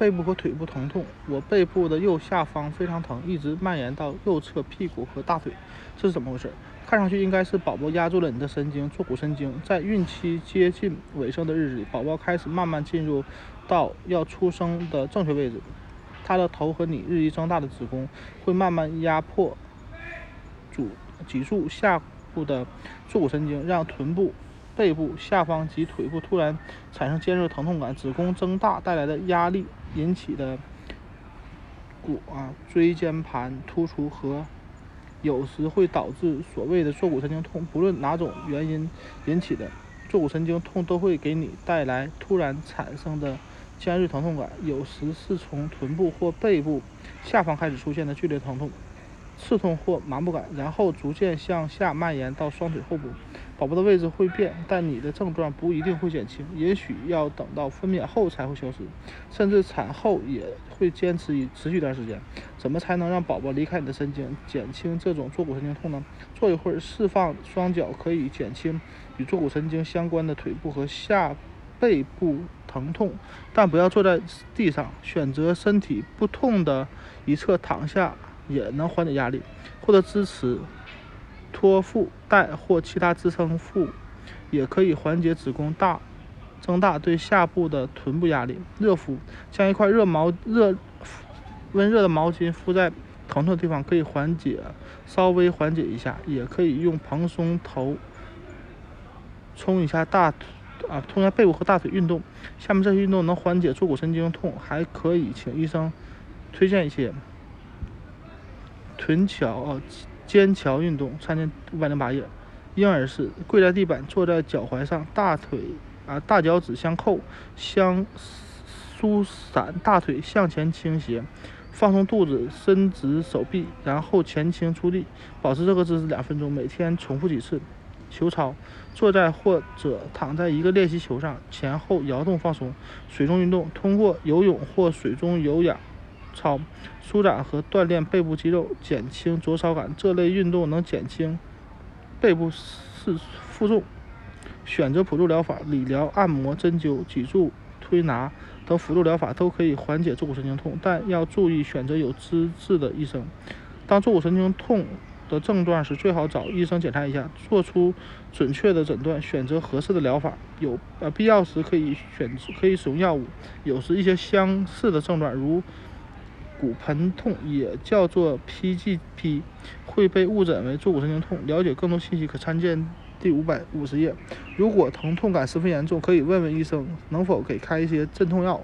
背部和腿部疼痛，我背部的右下方非常疼，一直蔓延到右侧屁股和大腿，这是怎么回事？看上去应该是宝宝压住了你的神经——坐骨神经。在孕期接近尾声的日子里，宝宝开始慢慢进入到要出生的正确位置，他的头和你日益增大的子宫会慢慢压迫主脊柱下部的坐骨神经，让臀部。背部下方及腿部突然产生尖锐疼痛感，子宫增大带来的压力引起的骨啊椎间盘突出和有时会导致所谓的坐骨神经痛。不论哪种原因引起的坐骨神经痛，都会给你带来突然产生的尖锐疼痛感，有时是从臀部或背部下方开始出现的剧烈疼痛。刺痛或麻木感，然后逐渐向下蔓延到双腿后部。宝宝的位置会变，但你的症状不一定会减轻，也许要等到分娩后才会消失，甚至产后也会坚持一持续一段时间。怎么才能让宝宝离开你的神经，减轻这种坐骨神经痛呢？坐一会儿，释放双脚，可以减轻与坐骨神经相关的腿部和下背部疼痛，但不要坐在地上，选择身体不痛的一侧躺下。也能缓解压力，获得支持托腹带或其他支撑腹，也可以缓解子宫大增大对下部的臀部压力。热敷，将一块热毛热温热的毛巾敷在疼痛的地方，可以缓解稍微缓解一下。也可以用蓬松头冲一下大腿啊，冲一下背部和大腿运动。下面这些运动能缓解坐骨神经痛，还可以请医生推荐一些。臀桥啊，肩桥运动，参见五百零八页。婴儿式，跪在地板，坐在脚踝上，大腿啊大脚趾相扣，相舒展，大腿向前倾斜，放松肚子，伸直手臂，然后前倾出力，保持这个姿势两分钟，每天重复几次。球操，坐在或者躺在一个练习球上，前后摇动放松。水中运动，通过游泳或水中有氧。操，舒展和锻炼背部肌肉，减轻灼烧感。这类运动能减轻背部是负重。选择辅助疗法，理疗、按摩、针灸、脊柱推拿等辅助疗法都可以缓解坐骨神经痛，但要注意选择有资质的医生。当坐骨神经痛的症状时，最好找医生检查一下，做出准确的诊断，选择合适的疗法。有呃必要时可以选可以使用药物。有时一些相似的症状，如骨盆痛也叫做 PGP，会被误诊为坐骨神经痛。了解更多信息可参见第五百五十页。如果疼痛感十分严重，可以问问医生能否给开一些镇痛药。